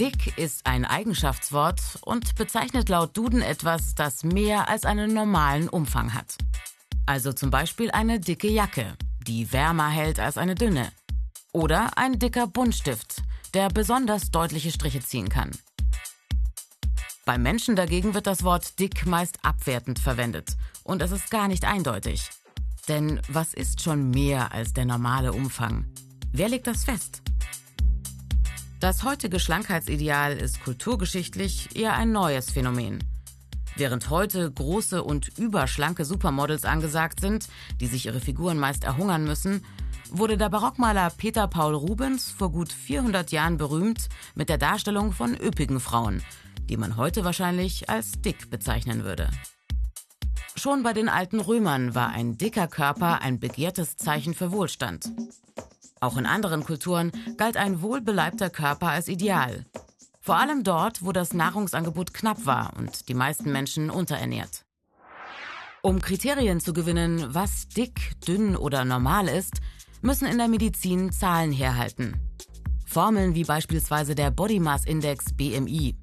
Dick ist ein Eigenschaftswort und bezeichnet laut Duden etwas, das mehr als einen normalen Umfang hat. Also zum Beispiel eine dicke Jacke, die wärmer hält als eine dünne. Oder ein dicker Buntstift, der besonders deutliche Striche ziehen kann. Beim Menschen dagegen wird das Wort dick meist abwertend verwendet und es ist gar nicht eindeutig. Denn was ist schon mehr als der normale Umfang? Wer legt das fest? Das heutige Schlankheitsideal ist kulturgeschichtlich eher ein neues Phänomen. Während heute große und überschlanke Supermodels angesagt sind, die sich ihre Figuren meist erhungern müssen, wurde der Barockmaler Peter Paul Rubens vor gut 400 Jahren berühmt mit der Darstellung von üppigen Frauen, die man heute wahrscheinlich als dick bezeichnen würde. Schon bei den alten Römern war ein dicker Körper ein begehrtes Zeichen für Wohlstand. Auch in anderen Kulturen galt ein wohlbeleibter Körper als Ideal. Vor allem dort, wo das Nahrungsangebot knapp war und die meisten Menschen unterernährt. Um Kriterien zu gewinnen, was dick, dünn oder normal ist, müssen in der Medizin Zahlen herhalten. Formeln wie beispielsweise der Body Mass Index BMI.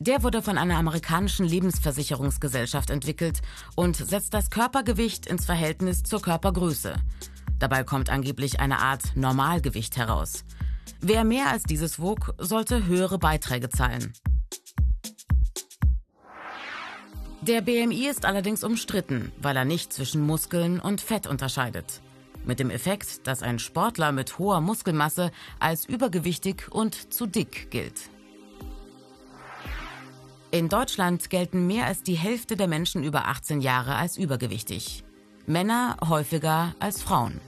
Der wurde von einer amerikanischen Lebensversicherungsgesellschaft entwickelt und setzt das Körpergewicht ins Verhältnis zur Körpergröße. Dabei kommt angeblich eine Art Normalgewicht heraus. Wer mehr als dieses wog, sollte höhere Beiträge zahlen. Der BMI ist allerdings umstritten, weil er nicht zwischen Muskeln und Fett unterscheidet. Mit dem Effekt, dass ein Sportler mit hoher Muskelmasse als übergewichtig und zu dick gilt. In Deutschland gelten mehr als die Hälfte der Menschen über 18 Jahre als übergewichtig. Männer häufiger als Frauen.